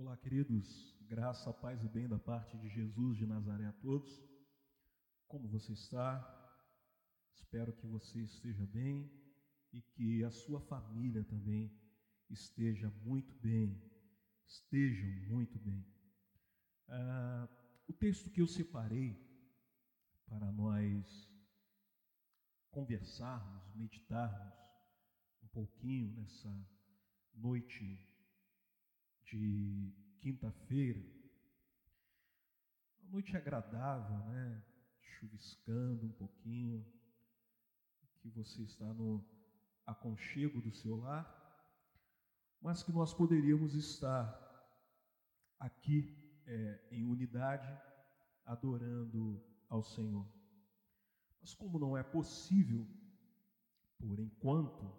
Olá, queridos. Graça, paz e bem da parte de Jesus de Nazaré a todos. Como você está? Espero que você esteja bem e que a sua família também esteja muito bem. Estejam muito bem. Ah, o texto que eu separei para nós conversarmos, meditarmos um pouquinho nessa noite de quinta-feira. Uma noite agradável, né? Chuviscando um pouquinho. Que você está no aconchego do seu lar, mas que nós poderíamos estar aqui é, em unidade, adorando ao Senhor. Mas como não é possível, por enquanto,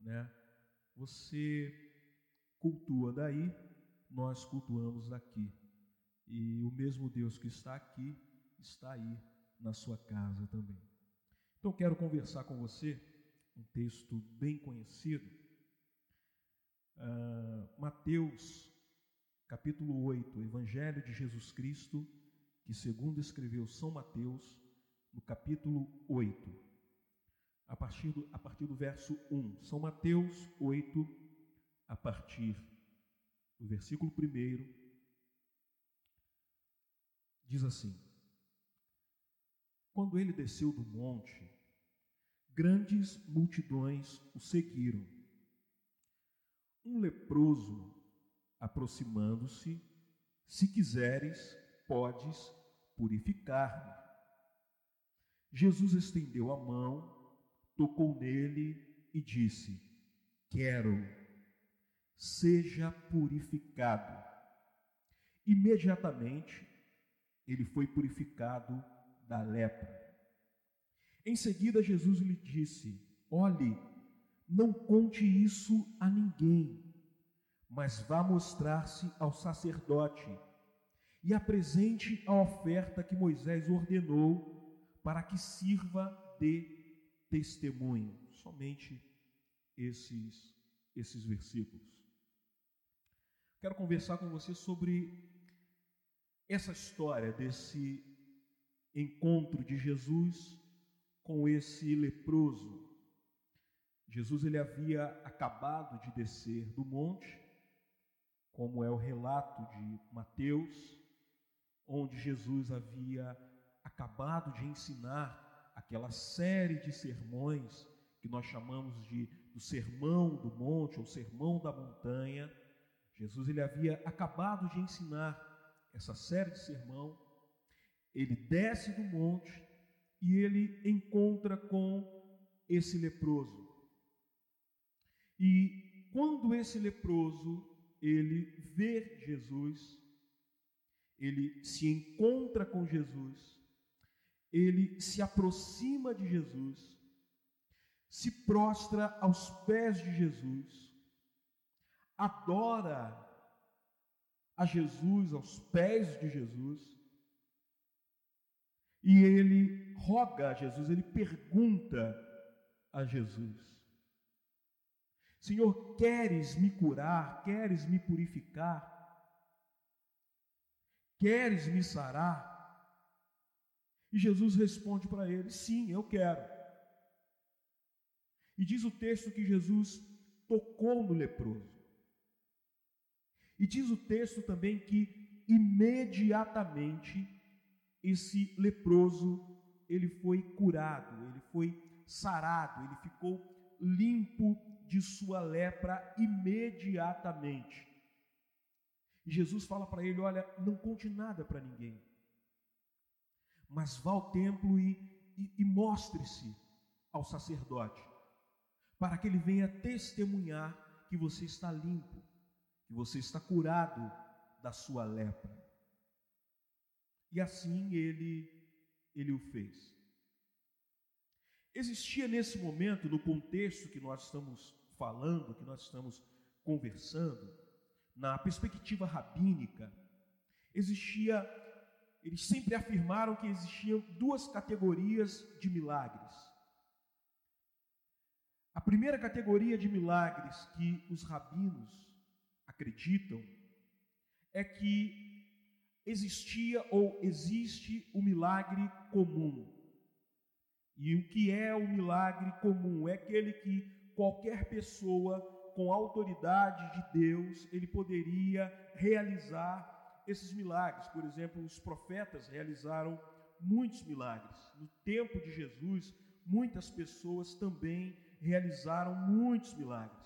né? Você cultua daí, nós cultuamos daqui. E o mesmo Deus que está aqui está aí na sua casa também. Então quero conversar com você um texto bem conhecido. Uh, Mateus, capítulo 8, Evangelho de Jesus Cristo, que segundo escreveu São Mateus, no capítulo 8, a partir do, a partir do verso 1. São Mateus 8, a partir do versículo 1, diz assim: Quando ele desceu do monte, grandes multidões o seguiram. Um leproso, aproximando-se, se quiseres, podes purificar-me. Jesus estendeu a mão, tocou nele e disse: Quero seja purificado. Imediatamente ele foi purificado da lepra. Em seguida, Jesus lhe disse: Olhe, não conte isso a ninguém, mas vá mostrar-se ao sacerdote e apresente a oferta que Moisés ordenou para que sirva de testemunho. Somente esses esses versículos. Quero conversar com você sobre essa história desse encontro de Jesus com esse leproso. Jesus ele havia acabado de descer do monte, como é o relato de Mateus, onde Jesus havia acabado de ensinar aquela série de sermões que nós chamamos de do sermão do monte ou sermão da montanha Jesus ele havia acabado de ensinar essa série de sermão. Ele desce do monte e ele encontra com esse leproso. E quando esse leproso ele vê Jesus, ele se encontra com Jesus, ele se aproxima de Jesus, se prostra aos pés de Jesus adora a Jesus, aos pés de Jesus, e ele roga a Jesus, ele pergunta a Jesus: Senhor, queres me curar? Queres me purificar? Queres me sarar? E Jesus responde para ele: Sim, eu quero. E diz o texto que Jesus tocou no leproso. E diz o texto também que imediatamente esse leproso ele foi curado, ele foi sarado, ele ficou limpo de sua lepra imediatamente. E Jesus fala para ele: Olha, não conte nada para ninguém, mas vá ao templo e, e, e mostre-se ao sacerdote, para que ele venha testemunhar que você está limpo que você está curado da sua lepra. E assim ele ele o fez. Existia nesse momento, no contexto que nós estamos falando, que nós estamos conversando, na perspectiva rabínica, existia, eles sempre afirmaram que existiam duas categorias de milagres. A primeira categoria de milagres que os rabinos acreditam é que existia ou existe o milagre comum. E o que é o milagre comum? É aquele que qualquer pessoa com autoridade de Deus, ele poderia realizar esses milagres. Por exemplo, os profetas realizaram muitos milagres. No tempo de Jesus, muitas pessoas também realizaram muitos milagres.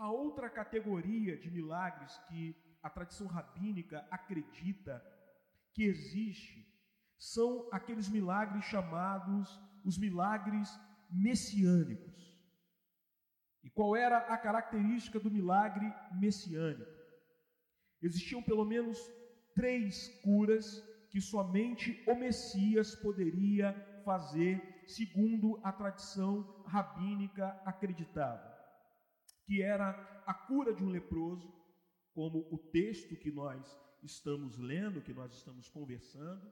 A outra categoria de milagres que a tradição rabínica acredita que existe são aqueles milagres chamados os milagres messiânicos. E qual era a característica do milagre messiânico? Existiam pelo menos três curas que somente o Messias poderia fazer, segundo a tradição rabínica acreditava, que era a cura de um leproso, como o texto que nós estamos lendo, que nós estamos conversando,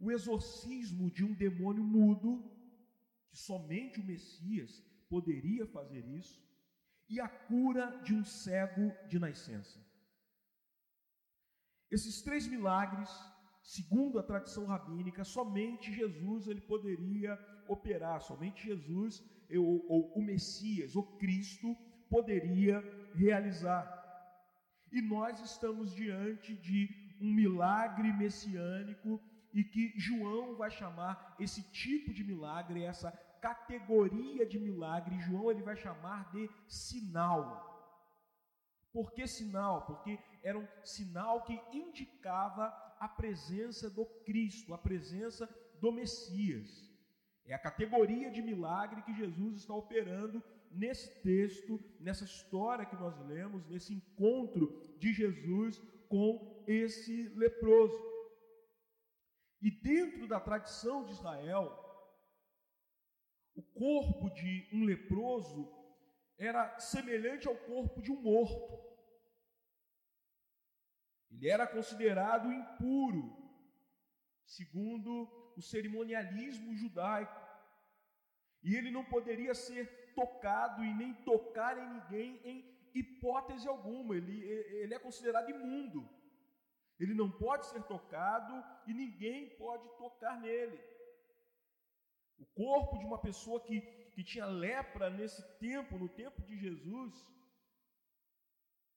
o exorcismo de um demônio mudo, que somente o Messias poderia fazer isso, e a cura de um cego de nascença. Esses três milagres, segundo a tradição rabínica, somente Jesus ele poderia operar, somente Jesus ou, ou o Messias, o Cristo, poderia realizar. E nós estamos diante de um milagre messiânico e que João vai chamar esse tipo de milagre, essa categoria de milagre, João ele vai chamar de sinal. Por que sinal? Porque era um sinal que indicava a presença do Cristo, a presença do Messias. É a categoria de milagre que Jesus está operando nesse texto, nessa história que nós lemos, nesse encontro de Jesus com esse leproso. E dentro da tradição de Israel, o corpo de um leproso era semelhante ao corpo de um morto. Ele era considerado impuro, segundo o cerimonialismo judaico. E ele não poderia ser tocado e nem tocar em ninguém em hipótese alguma. Ele, ele é considerado imundo. Ele não pode ser tocado e ninguém pode tocar nele. O corpo de uma pessoa que que tinha lepra nesse tempo, no tempo de Jesus,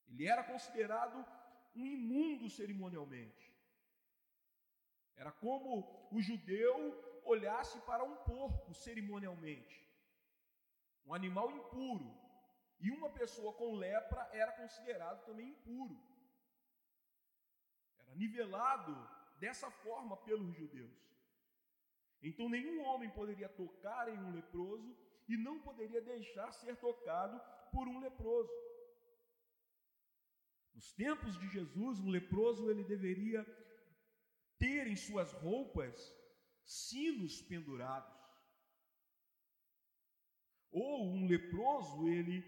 ele era considerado um imundo cerimonialmente. Era como o judeu olhasse para um porco cerimonialmente, um animal impuro. E uma pessoa com lepra era considerado também impuro. Era nivelado dessa forma pelos judeus. Então nenhum homem poderia tocar em um leproso e não poderia deixar ser tocado por um leproso. Nos tempos de Jesus, um leproso ele deveria ter em suas roupas sinos pendurados. Ou um leproso, ele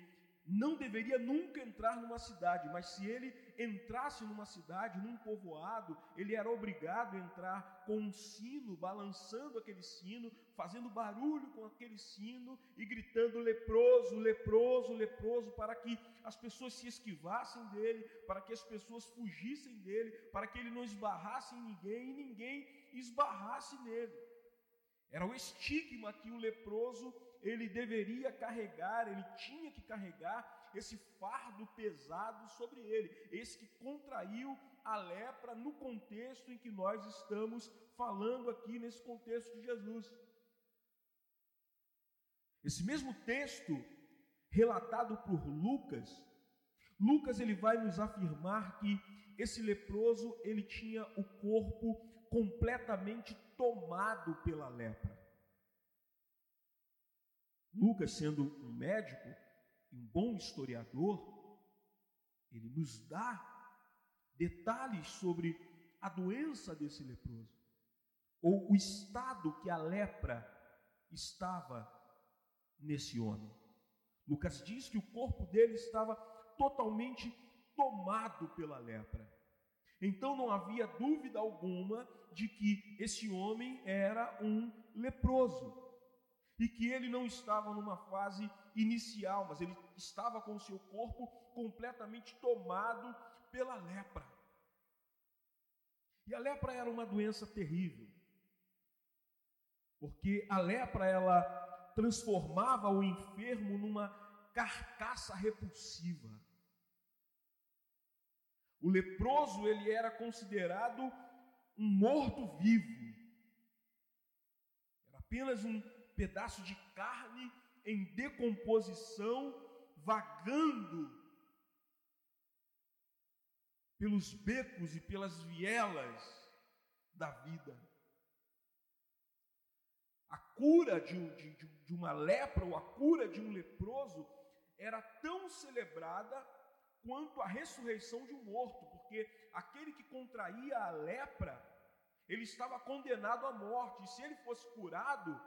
não deveria nunca entrar numa cidade, mas se ele entrasse numa cidade, num povoado, ele era obrigado a entrar com um sino, balançando aquele sino, fazendo barulho com aquele sino e gritando leproso, leproso, leproso, para que as pessoas se esquivassem dele, para que as pessoas fugissem dele, para que ele não esbarrasse em ninguém e ninguém esbarrasse nele. Era o estigma que o leproso ele deveria carregar, ele tinha que carregar esse fardo pesado sobre ele, esse que contraiu a lepra no contexto em que nós estamos falando aqui, nesse contexto de Jesus. Esse mesmo texto relatado por Lucas, Lucas ele vai nos afirmar que esse leproso ele tinha o corpo completamente tomado pela lepra. Lucas, sendo um médico, um bom historiador, ele nos dá detalhes sobre a doença desse leproso, ou o estado que a lepra estava nesse homem. Lucas diz que o corpo dele estava totalmente tomado pela lepra. Então não havia dúvida alguma de que esse homem era um leproso e que ele não estava numa fase inicial, mas ele estava com o seu corpo completamente tomado pela lepra. E a lepra era uma doença terrível, porque a lepra ela transformava o enfermo numa carcaça repulsiva. O leproso ele era considerado um morto-vivo. Era apenas um pedaço de carne em decomposição, vagando pelos becos e pelas vielas da vida. A cura de, de, de, uma lepra ou a cura de um leproso era tão celebrada quanto a ressurreição de um morto, porque aquele que contraía a lepra, ele estava condenado à morte, e se ele fosse curado,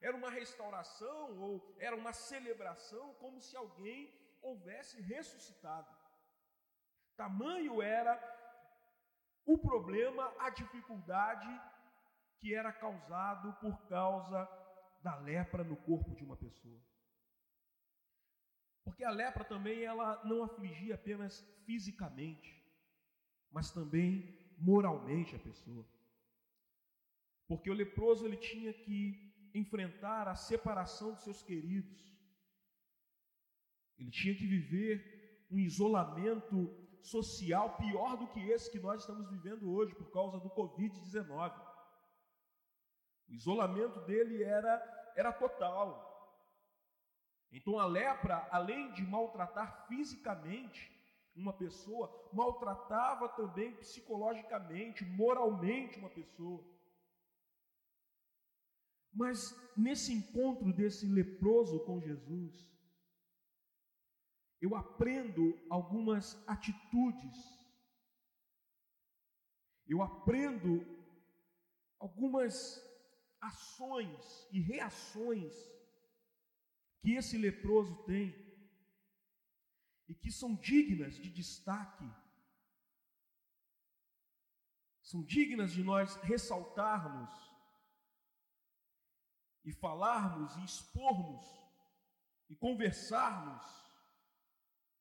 era uma restauração ou era uma celebração, como se alguém houvesse ressuscitado. Tamanho era o problema, a dificuldade que era causado por causa da lepra no corpo de uma pessoa. Porque a lepra também ela não afligia apenas fisicamente, mas também moralmente a pessoa. Porque o leproso ele tinha que enfrentar a separação dos seus queridos. Ele tinha que viver um isolamento social pior do que esse que nós estamos vivendo hoje por causa do Covid-19. O isolamento dele era, era total. Então a lepra, além de maltratar fisicamente uma pessoa, maltratava também psicologicamente, moralmente uma pessoa. Mas nesse encontro desse leproso com Jesus, eu aprendo algumas atitudes, eu aprendo algumas ações e reações que esse leproso tem e que são dignas de destaque, são dignas de nós ressaltarmos e falarmos e expormos e conversarmos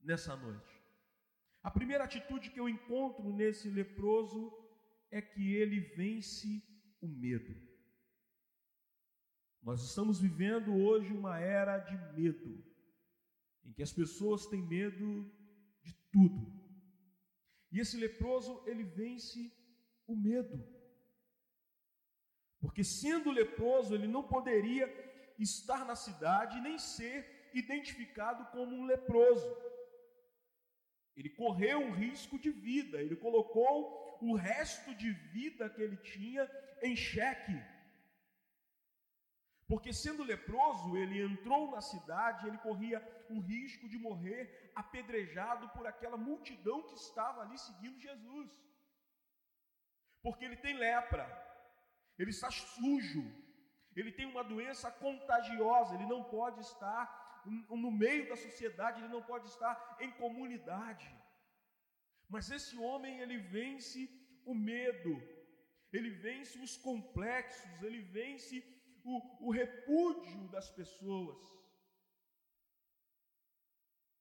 nessa noite. A primeira atitude que eu encontro nesse leproso é que ele vence o medo. Nós estamos vivendo hoje uma era de medo, em que as pessoas têm medo de tudo. E esse leproso, ele vence o medo. Porque sendo leproso, ele não poderia estar na cidade nem ser identificado como um leproso. Ele correu um risco de vida, ele colocou o resto de vida que ele tinha em xeque. Porque sendo leproso, ele entrou na cidade, ele corria o risco de morrer apedrejado por aquela multidão que estava ali seguindo Jesus. Porque ele tem lepra, ele está sujo, ele tem uma doença contagiosa, ele não pode estar no meio da sociedade, ele não pode estar em comunidade. Mas esse homem, ele vence o medo, ele vence os complexos, ele vence o, o repúdio das pessoas,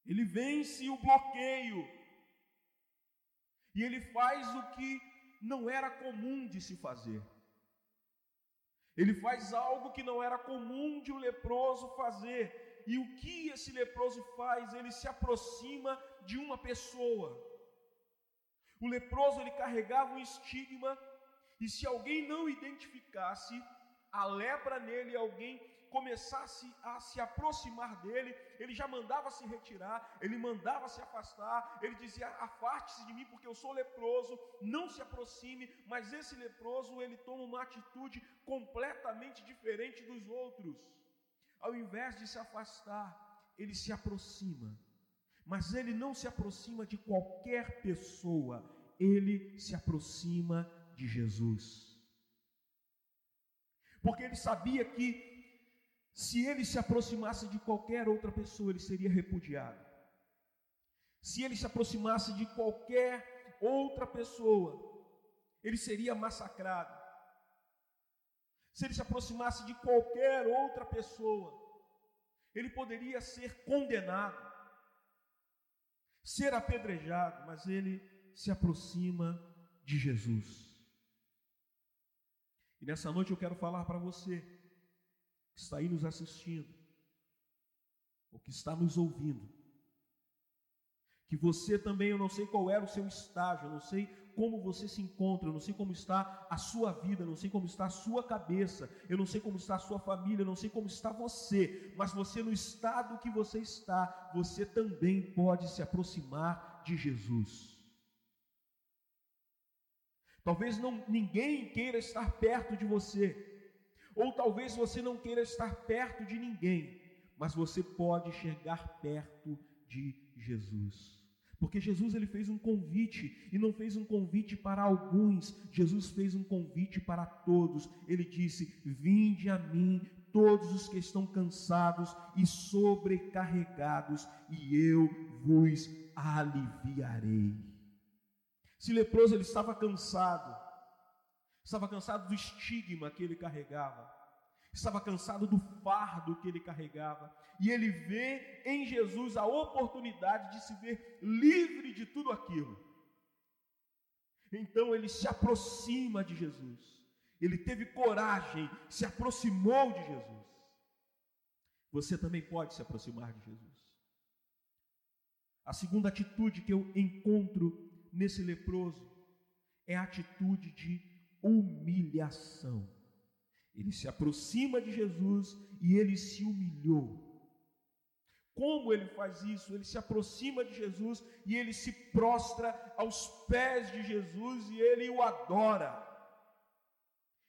ele vence o bloqueio, e ele faz o que não era comum de se fazer. Ele faz algo que não era comum de um leproso fazer. E o que esse leproso faz? Ele se aproxima de uma pessoa. O leproso ele carregava um estigma e se alguém não identificasse a lepra nele, alguém começasse a se aproximar dele, ele já mandava se retirar, ele mandava se afastar, ele dizia: "Afaste-se de mim porque eu sou leproso, não se aproxime". Mas esse leproso, ele toma uma atitude completamente diferente dos outros ao invés de se afastar, ele se aproxima. Mas ele não se aproxima de qualquer pessoa, ele se aproxima de Jesus. Porque ele sabia que se ele se aproximasse de qualquer outra pessoa, ele seria repudiado. Se ele se aproximasse de qualquer outra pessoa, ele seria massacrado se ele se aproximasse de qualquer outra pessoa, ele poderia ser condenado, ser apedrejado, mas ele se aproxima de Jesus. E nessa noite eu quero falar para você que está aí nos assistindo, ou que está nos ouvindo, que você também, eu não sei qual era o seu estágio, eu não sei como você se encontra, eu não sei como está a sua vida, eu não sei como está a sua cabeça, eu não sei como está a sua família, eu não sei como está você, mas você no estado que você está, você também pode se aproximar de Jesus. Talvez não ninguém queira estar perto de você, ou talvez você não queira estar perto de ninguém, mas você pode chegar perto de Jesus. Porque Jesus ele fez um convite e não fez um convite para alguns, Jesus fez um convite para todos. Ele disse: "Vinde a mim, todos os que estão cansados e sobrecarregados, e eu vos aliviarei." Se leproso ele estava cansado, estava cansado do estigma que ele carregava, estava cansado do fardo que ele carregava, e ele vê em Jesus a oportunidade de se ver livre de tudo aquilo. Então ele se aproxima de Jesus, ele teve coragem, se aproximou de Jesus. Você também pode se aproximar de Jesus. A segunda atitude que eu encontro nesse leproso é a atitude de humilhação. Ele se aproxima de Jesus e ele se humilhou. Como ele faz isso? Ele se aproxima de Jesus e ele se prostra aos pés de Jesus e ele o adora.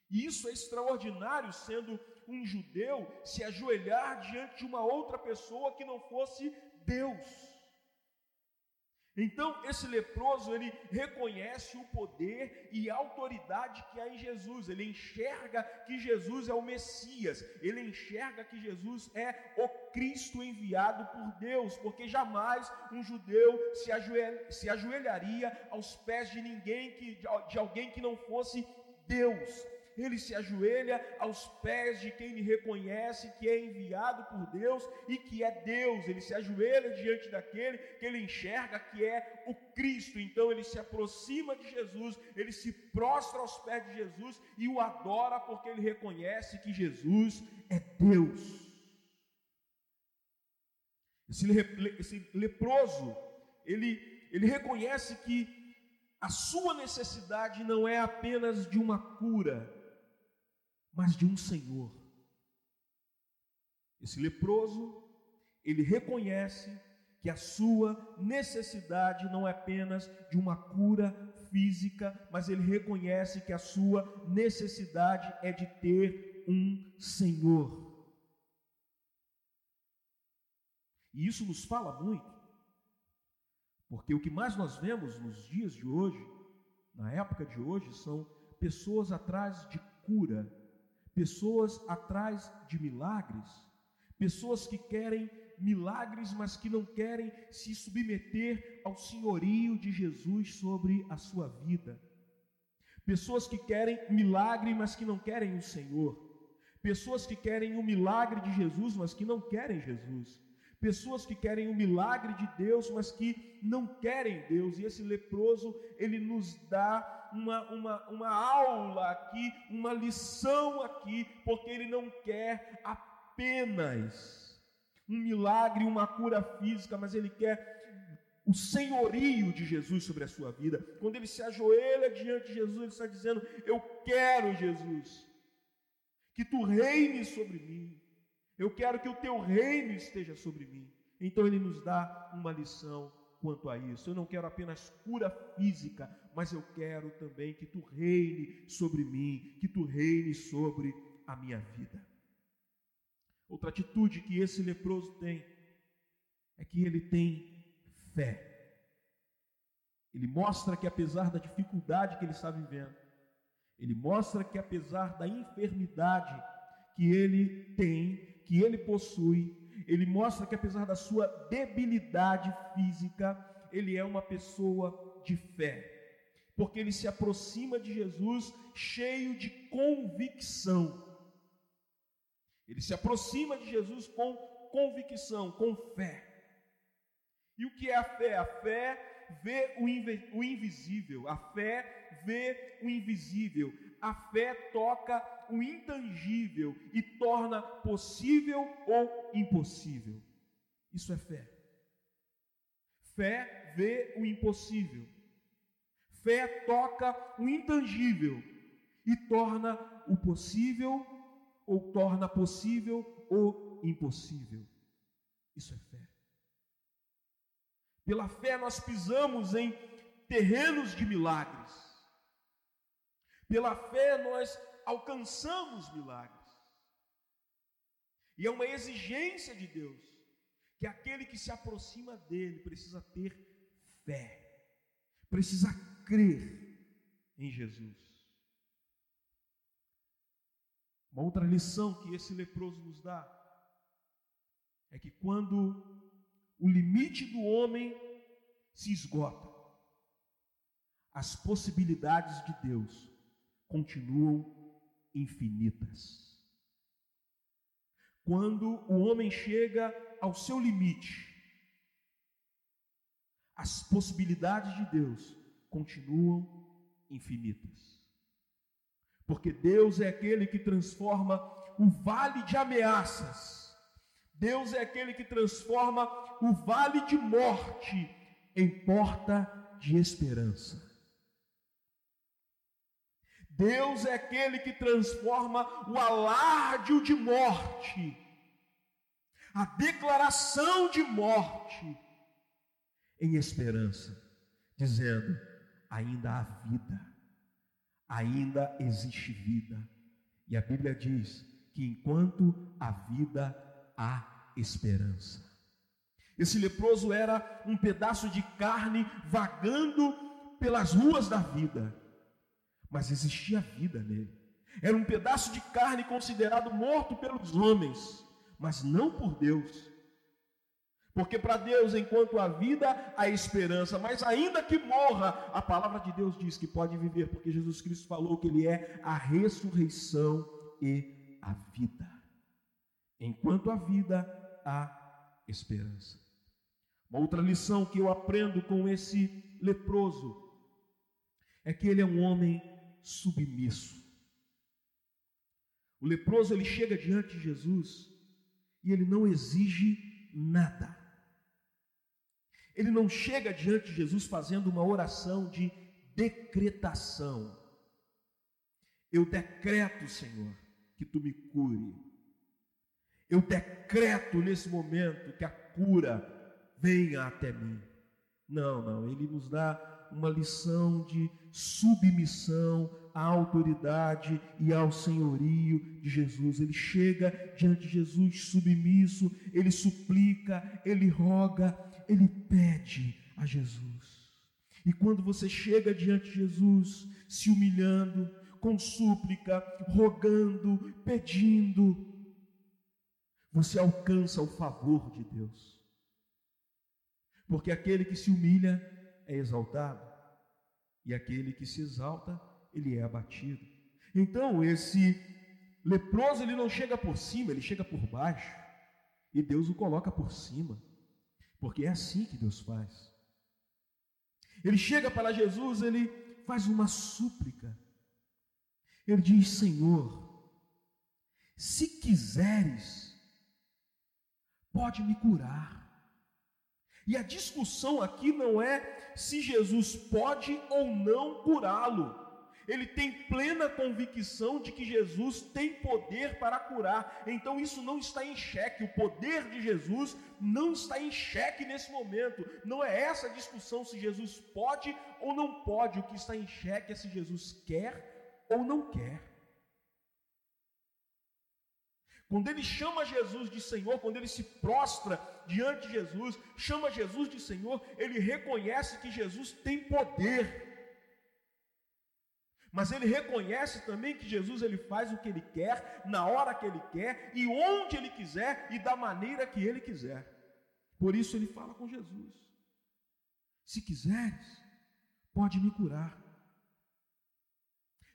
E isso é extraordinário, sendo um judeu, se ajoelhar diante de uma outra pessoa que não fosse Deus. Então, esse leproso, ele reconhece o poder e a autoridade que há em Jesus. Ele enxerga que Jesus é o Messias. Ele enxerga que Jesus é o Cristo enviado por Deus, porque jamais um judeu se, se ajoelharia aos pés de ninguém que de alguém que não fosse Deus ele se ajoelha aos pés de quem ele reconhece que é enviado por Deus e que é Deus. Ele se ajoelha diante daquele que ele enxerga que é o Cristo. Então ele se aproxima de Jesus, ele se prostra aos pés de Jesus e o adora porque ele reconhece que Jesus é Deus. Esse, leproso, ele, ele reconhece que a sua necessidade não é apenas de uma cura, mas de um Senhor. Esse leproso, ele reconhece que a sua necessidade não é apenas de uma cura física, mas ele reconhece que a sua necessidade é de ter um Senhor. E isso nos fala muito, porque o que mais nós vemos nos dias de hoje, na época de hoje, são pessoas atrás de cura, pessoas atrás de milagres, pessoas que querem milagres, mas que não querem se submeter ao senhorio de Jesus sobre a sua vida. Pessoas que querem milagre, mas que não querem o Senhor. Pessoas que querem o milagre de Jesus, mas que não querem Jesus. Pessoas que querem o milagre de Deus, mas que não querem Deus. E esse leproso, ele nos dá uma, uma, uma aula aqui, uma lição aqui, porque ele não quer apenas um milagre, uma cura física, mas ele quer o senhorio de Jesus sobre a sua vida. Quando ele se ajoelha diante de Jesus, ele está dizendo: Eu quero, Jesus, que tu reines sobre mim. Eu quero que o teu reino esteja sobre mim. Então ele nos dá uma lição quanto a isso. Eu não quero apenas cura física, mas eu quero também que tu reine sobre mim, que tu reine sobre a minha vida. Outra atitude que esse leproso tem é que ele tem fé. Ele mostra que apesar da dificuldade que ele está vivendo, ele mostra que apesar da enfermidade que ele tem, que ele possui, ele mostra que apesar da sua debilidade física, ele é uma pessoa de fé. Porque ele se aproxima de Jesus cheio de convicção. Ele se aproxima de Jesus com convicção, com fé. E o que é a fé? A fé vê o, invisível, a fé vê o invisível, A fé toca o intangível e torna possível ou impossível. Isso é fé. Fé vê o impossível. Fé toca o intangível e torna o possível ou torna possível o impossível. Isso é fé. Pela fé nós pisamos em terrenos de milagres. Pela fé nós alcançamos milagres. E é uma exigência de Deus que aquele que se aproxima dele precisa ter fé, precisa crer em Jesus. Uma outra lição que esse leproso nos dá é que quando o limite do homem se esgota, as possibilidades de Deus continuam infinitas. Quando o homem chega ao seu limite, as possibilidades de Deus continuam infinitas. Porque Deus é aquele que transforma o vale de ameaças, Deus é aquele que transforma o vale de morte em porta de esperança. Deus é aquele que transforma o alarde de morte, a declaração de morte, em esperança, dizendo: ainda há vida, ainda existe vida. E a Bíblia diz que enquanto há vida, há esperança. Esse leproso era um pedaço de carne vagando pelas ruas da vida mas existia vida nele. Era um pedaço de carne considerado morto pelos homens, mas não por Deus. Porque para Deus, enquanto há vida, há esperança, mas ainda que morra, a palavra de Deus diz que pode viver, porque Jesus Cristo falou que Ele é a ressurreição e a vida. Enquanto há vida, há esperança. Uma outra lição que eu aprendo com esse leproso é que ele é um homem submisso. O leproso ele chega diante de Jesus e ele não exige nada. Ele não chega diante de Jesus fazendo uma oração de decretação. Eu decreto, Senhor, que tu me cure. Eu decreto nesse momento que a cura venha até mim. Não, não, ele nos dá uma lição de submissão à autoridade e ao senhorio de Jesus. Ele chega diante de Jesus submisso, ele suplica, ele roga, ele pede a Jesus. E quando você chega diante de Jesus, se humilhando, com súplica, rogando, pedindo, você alcança o favor de Deus. Porque aquele que se humilha é exaltado, e aquele que se exalta, ele é abatido. Então, esse leproso, ele não chega por cima, ele chega por baixo, e Deus o coloca por cima, porque é assim que Deus faz. Ele chega para Jesus, ele faz uma súplica. Ele diz: Senhor, se quiseres, pode me curar. E a discussão aqui não é se Jesus pode ou não curá-lo. Ele tem plena convicção de que Jesus tem poder para curar. Então isso não está em xeque. O poder de Jesus não está em xeque nesse momento. Não é essa a discussão se Jesus pode ou não pode. O que está em xeque é se Jesus quer ou não quer. Quando ele chama Jesus de Senhor, quando ele se prostra diante de Jesus, chama Jesus de Senhor, ele reconhece que Jesus tem poder. Mas ele reconhece também que Jesus ele faz o que ele quer, na hora que ele quer e onde ele quiser e da maneira que ele quiser. Por isso ele fala com Jesus: Se quiseres, pode me curar.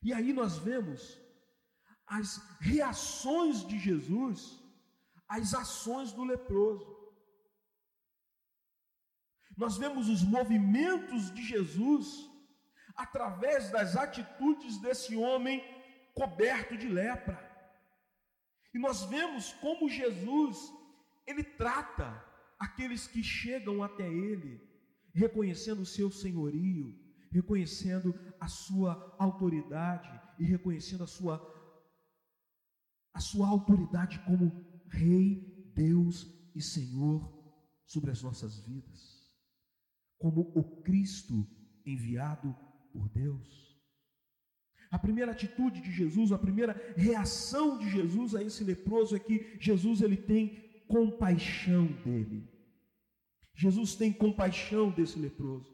E aí nós vemos as reações de Jesus às ações do leproso. Nós vemos os movimentos de Jesus através das atitudes desse homem coberto de lepra. E nós vemos como Jesus, ele trata aqueles que chegam até ele, reconhecendo o seu senhorio, reconhecendo a sua autoridade e reconhecendo a sua a sua autoridade como rei, Deus e Senhor sobre as nossas vidas, como o Cristo enviado por Deus. A primeira atitude de Jesus, a primeira reação de Jesus a esse leproso é que Jesus ele tem compaixão dele. Jesus tem compaixão desse leproso.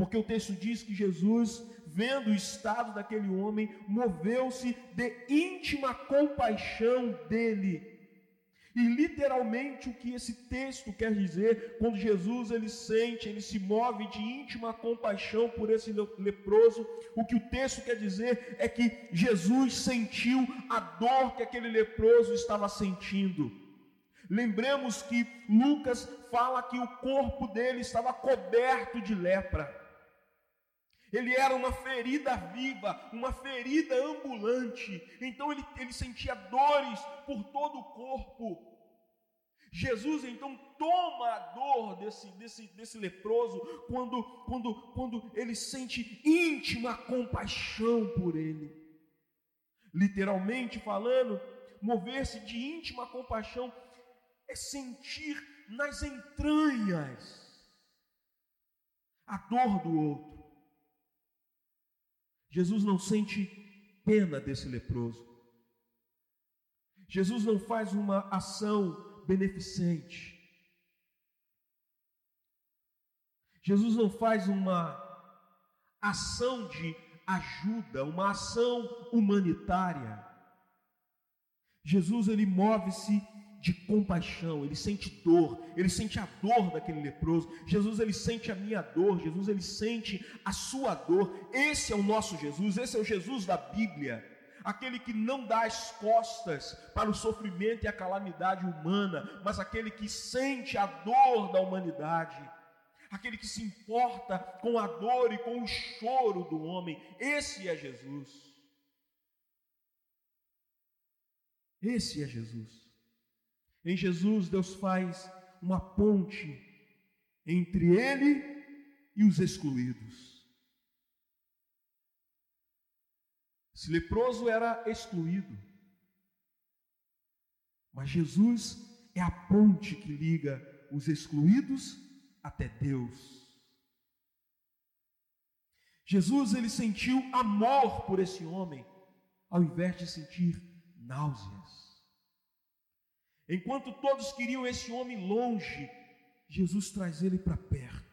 Porque o texto diz que Jesus, vendo o estado daquele homem, moveu-se de íntima compaixão dele. E literalmente o que esse texto quer dizer, quando Jesus ele sente, ele se move de íntima compaixão por esse leproso, o que o texto quer dizer é que Jesus sentiu a dor que aquele leproso estava sentindo. Lembremos que Lucas fala que o corpo dele estava coberto de lepra. Ele era uma ferida viva, uma ferida ambulante. Então ele, ele sentia dores por todo o corpo. Jesus então toma a dor desse, desse, desse leproso quando, quando, quando ele sente íntima compaixão por ele. Literalmente falando, mover-se de íntima compaixão é sentir nas entranhas a dor do outro. Jesus não sente pena desse leproso. Jesus não faz uma ação beneficente. Jesus não faz uma ação de ajuda, uma ação humanitária. Jesus ele move-se de compaixão, ele sente dor, ele sente a dor daquele leproso. Jesus ele sente a minha dor, Jesus ele sente a sua dor. Esse é o nosso Jesus, esse é o Jesus da Bíblia. Aquele que não dá as costas para o sofrimento e a calamidade humana, mas aquele que sente a dor da humanidade, aquele que se importa com a dor e com o choro do homem. Esse é Jesus. Esse é Jesus. Em Jesus, Deus faz uma ponte entre ele e os excluídos. Esse leproso era excluído, mas Jesus é a ponte que liga os excluídos até Deus. Jesus ele sentiu amor por esse homem, ao invés de sentir náuseas. Enquanto todos queriam esse homem longe, Jesus traz ele para perto.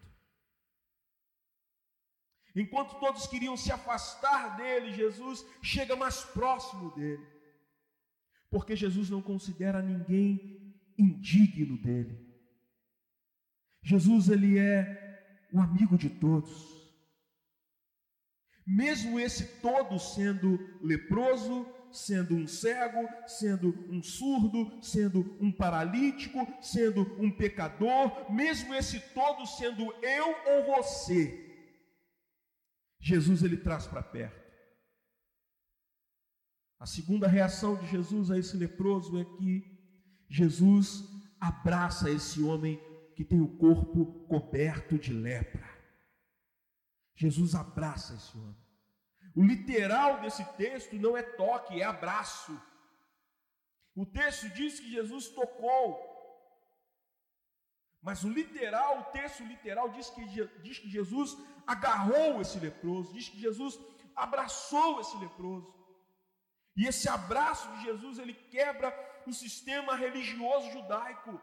Enquanto todos queriam se afastar dele, Jesus chega mais próximo dele. Porque Jesus não considera ninguém indigno dele. Jesus ele é o amigo de todos. Mesmo esse todo sendo leproso, sendo um cego, sendo um surdo, sendo um paralítico, sendo um pecador, mesmo esse todo sendo eu ou você, Jesus ele traz para perto. A segunda reação de Jesus a esse leproso é que Jesus abraça esse homem que tem o corpo coberto de lepra. Jesus abraça esse homem. O literal desse texto não é toque, é abraço. O texto diz que Jesus tocou, mas o literal, o texto literal diz que, diz que Jesus agarrou esse leproso, diz que Jesus abraçou esse leproso. E esse abraço de Jesus, ele quebra o sistema religioso judaico.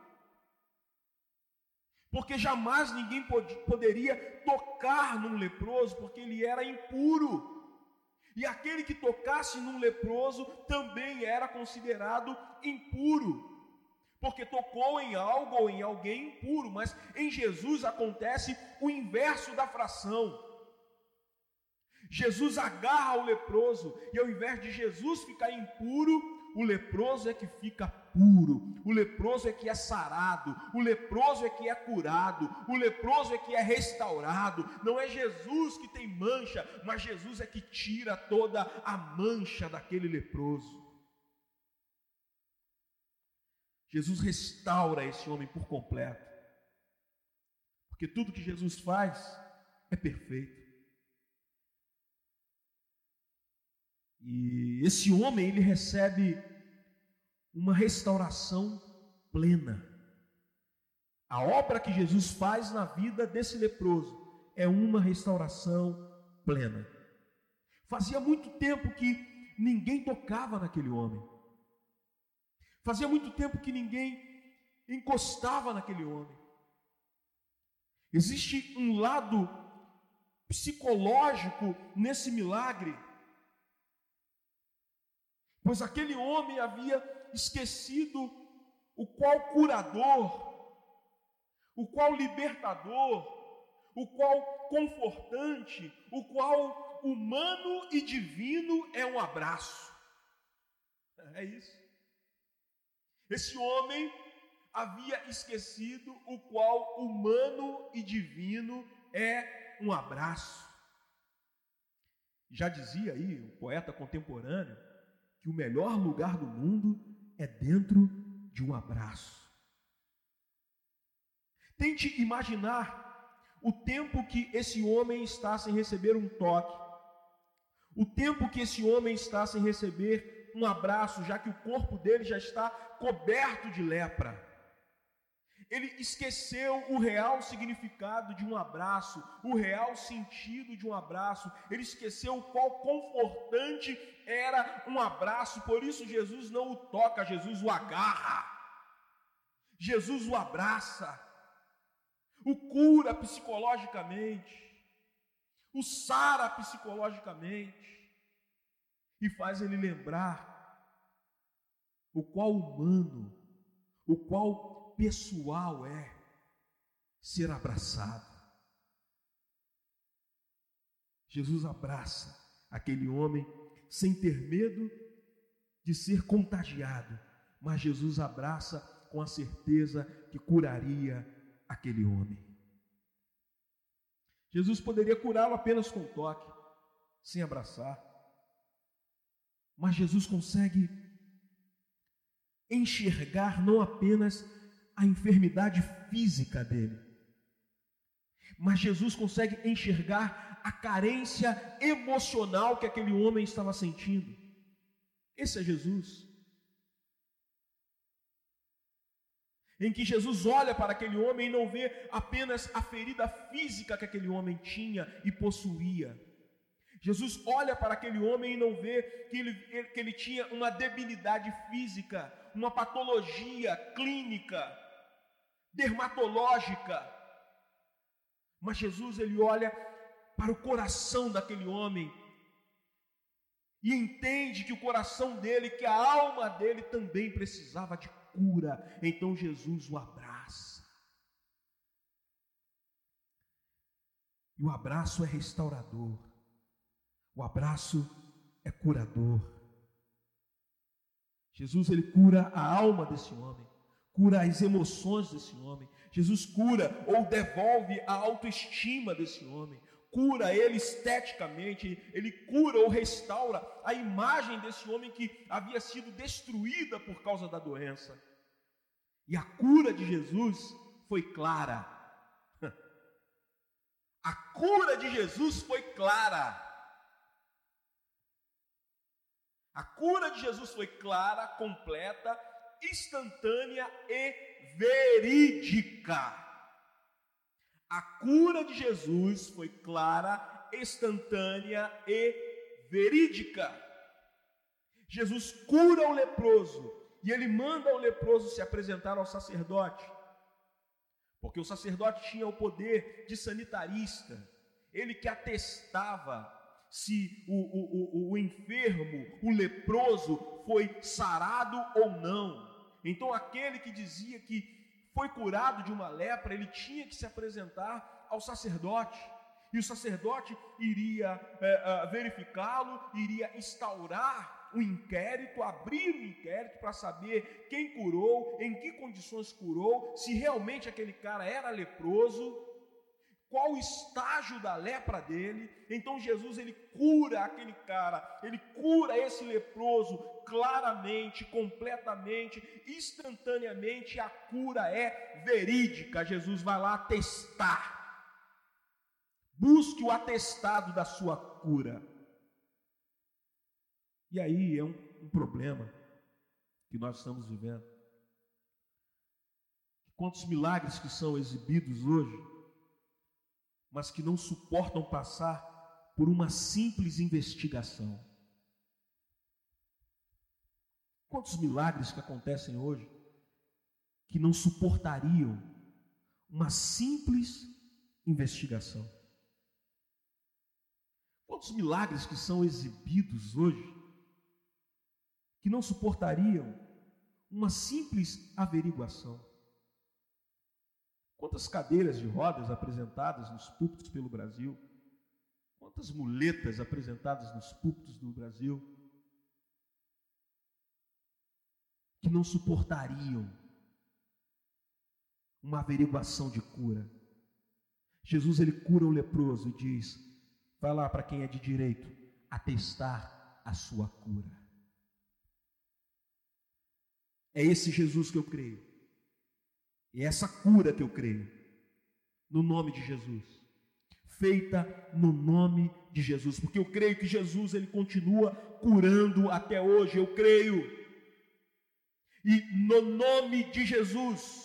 Porque jamais ninguém pod poderia tocar num leproso, porque ele era impuro. E aquele que tocasse num leproso também era considerado impuro, porque tocou em algo ou em alguém impuro, mas em Jesus acontece o inverso da fração. Jesus agarra o leproso, e ao invés de Jesus ficar impuro, o leproso é que fica puro, o leproso é que é sarado, o leproso é que é curado, o leproso é que é restaurado. Não é Jesus que tem mancha, mas Jesus é que tira toda a mancha daquele leproso. Jesus restaura esse homem por completo. Porque tudo que Jesus faz é perfeito. E esse homem, ele recebe uma restauração plena. A obra que Jesus faz na vida desse leproso é uma restauração plena. Fazia muito tempo que ninguém tocava naquele homem. Fazia muito tempo que ninguém encostava naquele homem. Existe um lado psicológico nesse milagre pois aquele homem havia esquecido o qual curador, o qual libertador, o qual confortante, o qual humano e divino é um abraço. É isso. Esse homem havia esquecido o qual humano e divino é um abraço. Já dizia aí o poeta contemporâneo que o melhor lugar do mundo é dentro de um abraço. Tente imaginar o tempo que esse homem está sem receber um toque, o tempo que esse homem está sem receber um abraço, já que o corpo dele já está coberto de lepra. Ele esqueceu o real significado de um abraço, o real sentido de um abraço. Ele esqueceu o qual confortante era um abraço. Por isso Jesus não o toca, Jesus o agarra. Jesus o abraça. O cura psicologicamente. O sara psicologicamente. E faz ele lembrar o qual humano, o qual pessoal é ser abraçado. Jesus abraça aquele homem sem ter medo de ser contagiado, mas Jesus abraça com a certeza que curaria aquele homem. Jesus poderia curá-lo apenas com um toque, sem abraçar, mas Jesus consegue enxergar não apenas a enfermidade física dele. Mas Jesus consegue enxergar a carência emocional que aquele homem estava sentindo. Esse é Jesus. Em que Jesus olha para aquele homem e não vê apenas a ferida física que aquele homem tinha e possuía. Jesus olha para aquele homem e não vê que ele, que ele tinha uma debilidade física, uma patologia clínica dermatológica. Mas Jesus ele olha para o coração daquele homem e entende que o coração dele, que a alma dele também precisava de cura. Então Jesus o abraça. E o abraço é restaurador. O abraço é curador. Jesus ele cura a alma desse homem cura as emoções desse homem. Jesus cura ou devolve a autoestima desse homem. Cura ele esteticamente, ele cura ou restaura a imagem desse homem que havia sido destruída por causa da doença. E a cura de Jesus foi clara. A cura de Jesus foi clara. A cura de Jesus foi clara, completa instantânea e verídica. A cura de Jesus foi clara, instantânea e verídica. Jesus cura o leproso e ele manda o leproso se apresentar ao sacerdote, porque o sacerdote tinha o poder de sanitarista, ele que atestava se o, o, o, o enfermo, o leproso, foi sarado ou não. Então, aquele que dizia que foi curado de uma lepra, ele tinha que se apresentar ao sacerdote. E o sacerdote iria é, é, verificá-lo, iria instaurar um inquérito, abrir um inquérito para saber quem curou, em que condições curou, se realmente aquele cara era leproso, qual o estágio da lepra dele. Então Jesus ele cura aquele cara, ele cura esse leproso claramente, completamente, instantaneamente, a cura é verídica. Jesus vai lá testar. Busque o atestado da sua cura. E aí é um, um problema que nós estamos vivendo. Quantos milagres que são exibidos hoje, mas que não suportam passar por uma simples investigação. Quantos milagres que acontecem hoje que não suportariam uma simples investigação? Quantos milagres que são exibidos hoje que não suportariam uma simples averiguação. Quantas cadeiras de rodas apresentadas nos púlpitos pelo Brasil? Quantas muletas apresentadas nos púlpitos do Brasil? Que não suportariam uma averiguação de cura. Jesus ele cura o leproso e diz: vai lá para quem é de direito atestar a sua cura. É esse Jesus que eu creio. É essa cura que eu creio. No nome de Jesus. Feita no nome de Jesus, porque eu creio que Jesus ele continua curando até hoje, eu creio. E no nome de Jesus,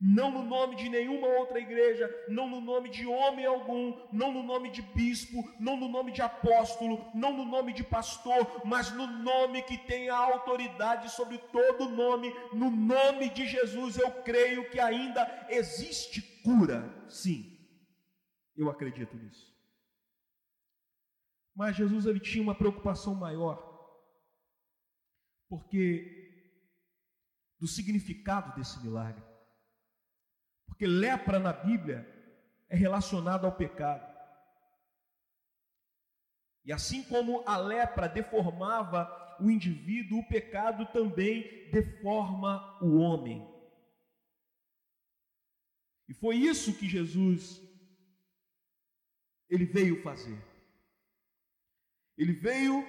não no nome de nenhuma outra igreja, não no nome de homem algum, não no nome de bispo, não no nome de apóstolo, não no nome de pastor, mas no nome que tem a autoridade sobre todo nome, no nome de Jesus, eu creio que ainda existe cura. Sim, eu acredito nisso. Mas Jesus ele tinha uma preocupação maior, porque do significado desse milagre. Porque lepra na Bíblia é relacionado ao pecado. E assim como a lepra deformava o indivíduo, o pecado também deforma o homem. E foi isso que Jesus ele veio fazer. Ele veio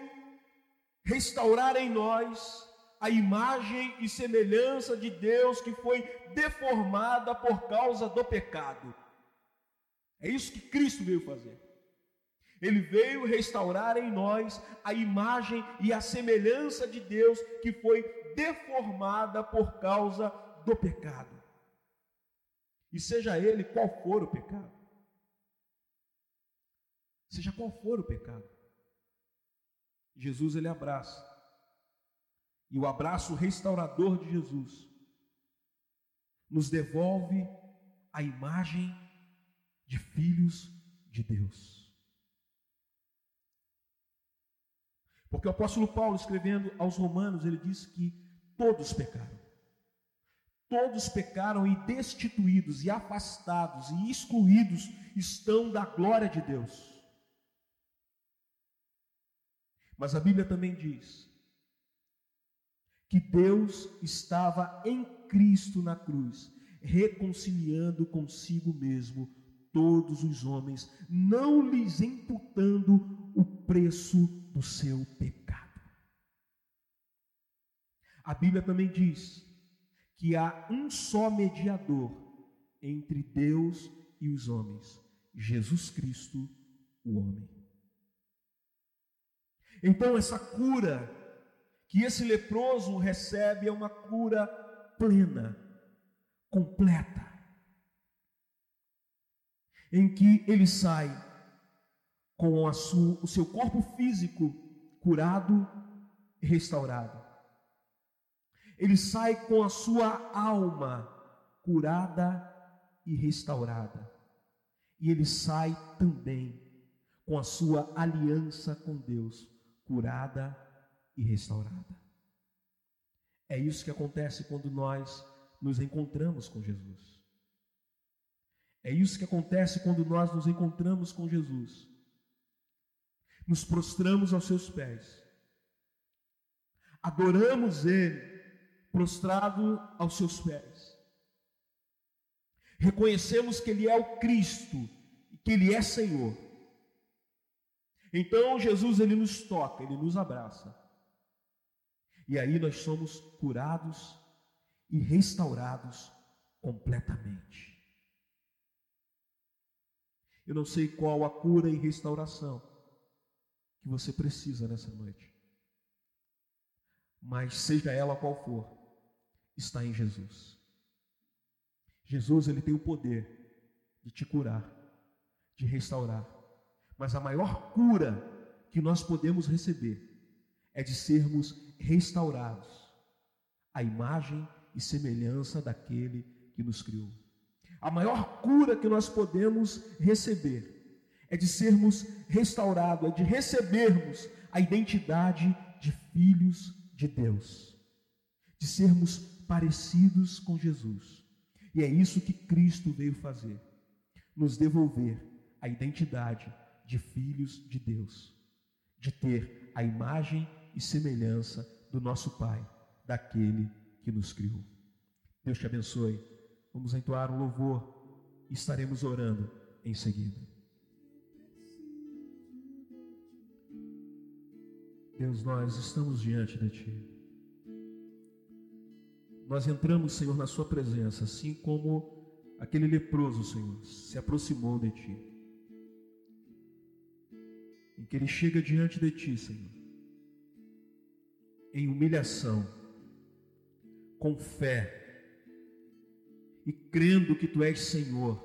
restaurar em nós a imagem e semelhança de Deus que foi deformada por causa do pecado. É isso que Cristo veio fazer. Ele veio restaurar em nós a imagem e a semelhança de Deus que foi deformada por causa do pecado. E seja ele qual for o pecado. Seja qual for o pecado. Jesus ele abraça e o abraço restaurador de Jesus nos devolve a imagem de filhos de Deus. Porque o apóstolo Paulo, escrevendo aos Romanos, ele diz que todos pecaram. Todos pecaram e destituídos, e afastados, e excluídos estão da glória de Deus. Mas a Bíblia também diz que Deus estava em Cristo na cruz, reconciliando consigo mesmo todos os homens, não lhes imputando o preço do seu pecado. A Bíblia também diz que há um só mediador entre Deus e os homens, Jesus Cristo, o homem. Então, essa cura que esse leproso recebe é uma cura plena, completa, em que ele sai com sua, o seu corpo físico curado e restaurado. Ele sai com a sua alma curada e restaurada. E ele sai também com a sua aliança com Deus curada e e restaurada. É isso que acontece quando nós nos encontramos com Jesus. É isso que acontece quando nós nos encontramos com Jesus. Nos prostramos aos seus pés adoramos Ele, prostrado aos seus pés. Reconhecemos que Ele é o Cristo e que Ele é Senhor. Então Jesus ele nos toca, ele nos abraça. E aí nós somos curados e restaurados completamente. Eu não sei qual a cura e restauração que você precisa nessa noite. Mas seja ela qual for, está em Jesus. Jesus ele tem o poder de te curar, de restaurar. Mas a maior cura que nós podemos receber é de sermos restaurados à imagem e semelhança daquele que nos criou. A maior cura que nós podemos receber é de sermos restaurados, é de recebermos a identidade de filhos de Deus, de sermos parecidos com Jesus. E é isso que Cristo veio fazer: nos devolver a identidade de filhos de Deus, de ter a imagem e semelhança do nosso Pai, daquele que nos criou. Deus te abençoe. Vamos entoar um louvor e estaremos orando em seguida. Deus, nós estamos diante de Ti. Nós entramos, Senhor, na Sua presença, assim como aquele leproso, Senhor, se aproximou de Ti. Em que ele chega diante de Ti, Senhor, em humilhação, com fé, e crendo que tu és Senhor,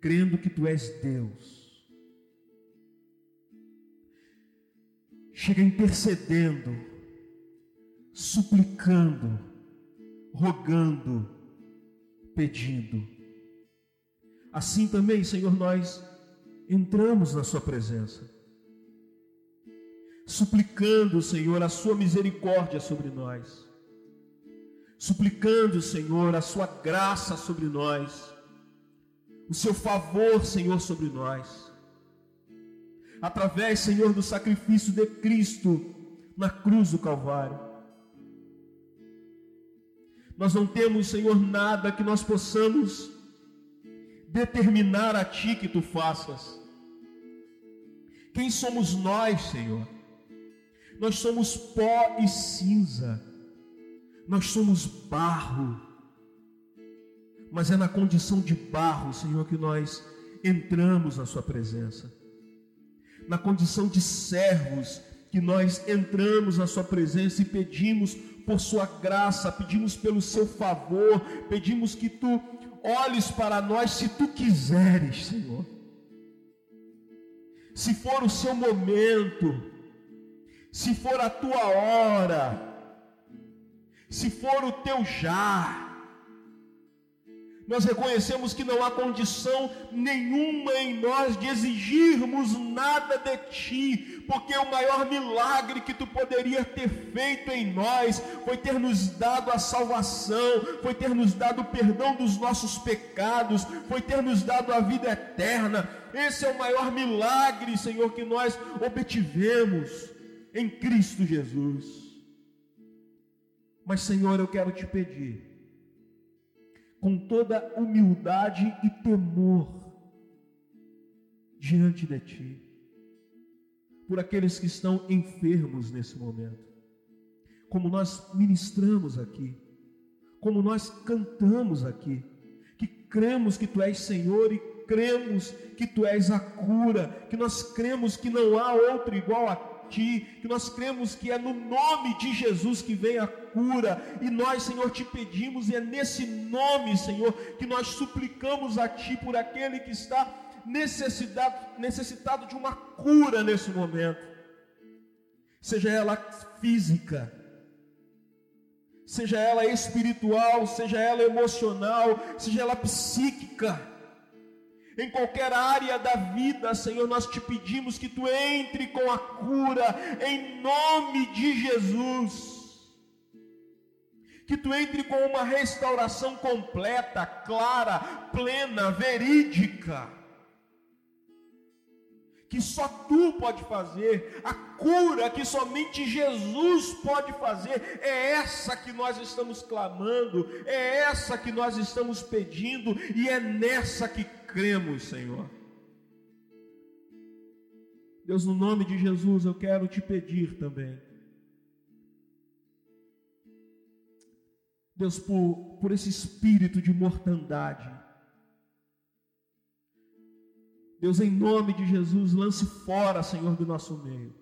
crendo que tu és Deus. Chega intercedendo, suplicando, rogando, pedindo. Assim também, Senhor, nós entramos na Sua presença, suplicando, Senhor, a Sua misericórdia sobre nós suplicando, Senhor, a sua graça sobre nós, o seu favor, Senhor, sobre nós. Através, Senhor, do sacrifício de Cristo na cruz do Calvário. Nós não temos, Senhor, nada que nós possamos determinar a Ti que Tu faças. Quem somos nós, Senhor? Nós somos pó e cinza nós somos barro, mas é na condição de barro, Senhor, que nós entramos na Sua presença. Na condição de servos, que nós entramos na Sua presença e pedimos por Sua graça, pedimos pelo Seu favor, pedimos que Tu olhes para nós se Tu quiseres, Senhor. Se for o seu momento, se for a tua hora, se for o teu já, nós reconhecemos que não há condição nenhuma em nós de exigirmos nada de ti, porque o maior milagre que tu poderia ter feito em nós foi ter nos dado a salvação, foi ter nos dado o perdão dos nossos pecados, foi ter nos dado a vida eterna. Esse é o maior milagre, Senhor, que nós obtivemos em Cristo Jesus. Mas, Senhor, eu quero te pedir, com toda humildade e temor, diante de Ti, por aqueles que estão enfermos nesse momento, como nós ministramos aqui, como nós cantamos aqui, que cremos que Tu és Senhor e cremos que Tu és a cura, que nós cremos que não há outro igual a ti, que nós cremos que é no nome de Jesus que vem a cura, e nós, Senhor, te pedimos, e é nesse nome, Senhor, que nós suplicamos a Ti por aquele que está necessitado, necessitado de uma cura nesse momento, seja ela física, seja ela espiritual, seja ela emocional, seja ela psíquica, em qualquer área da vida, Senhor, nós te pedimos que tu entre com a cura, em nome de Jesus. Que tu entre com uma restauração completa, clara, plena, verídica. que só tu pode fazer, a cura que somente Jesus pode fazer, é essa que nós estamos clamando, é essa que nós estamos pedindo e é nessa que cremos, Senhor. Deus, no nome de Jesus, eu quero te pedir também. Deus, por, por esse espírito de mortandade, Deus, em nome de Jesus, lance fora, Senhor, do nosso meio.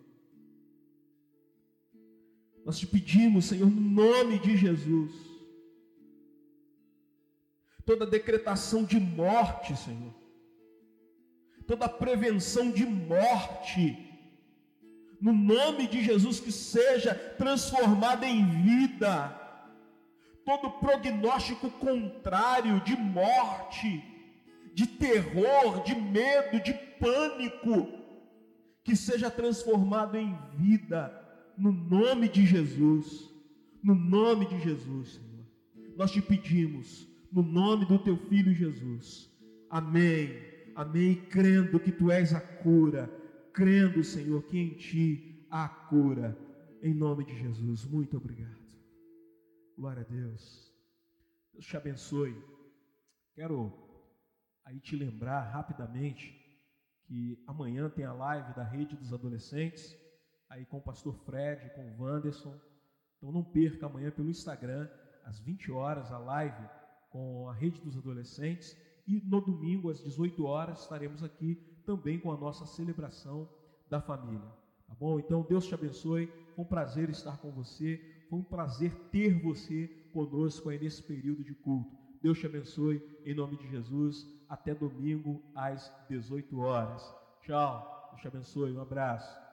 Nós te pedimos, Senhor, no nome de Jesus, toda decretação de morte, Senhor, toda prevenção de morte, no nome de Jesus, que seja transformada em vida, todo prognóstico contrário de morte, de terror, de medo, de pânico, que seja transformado em vida, no nome de Jesus, no nome de Jesus, Senhor. Nós te pedimos, no nome do teu filho Jesus. Amém. Amém. Crendo que tu és a cura, crendo, Senhor, que em ti há cura. Em nome de Jesus. Muito obrigado. Glória a Deus. Deus te abençoe. Quero aí te lembrar rapidamente que amanhã tem a live da Rede dos Adolescentes, aí com o pastor Fred, com o Wanderson. Então não perca amanhã pelo Instagram, às 20 horas, a live com a Rede dos Adolescentes. E no domingo, às 18 horas, estaremos aqui também com a nossa celebração da família. Tá bom? Então Deus te abençoe. Foi um prazer estar com você. Foi um prazer ter você conosco aí nesse período de culto. Deus te abençoe, em nome de Jesus. Até domingo às 18 horas. Tchau. Deus te abençoe. Um abraço.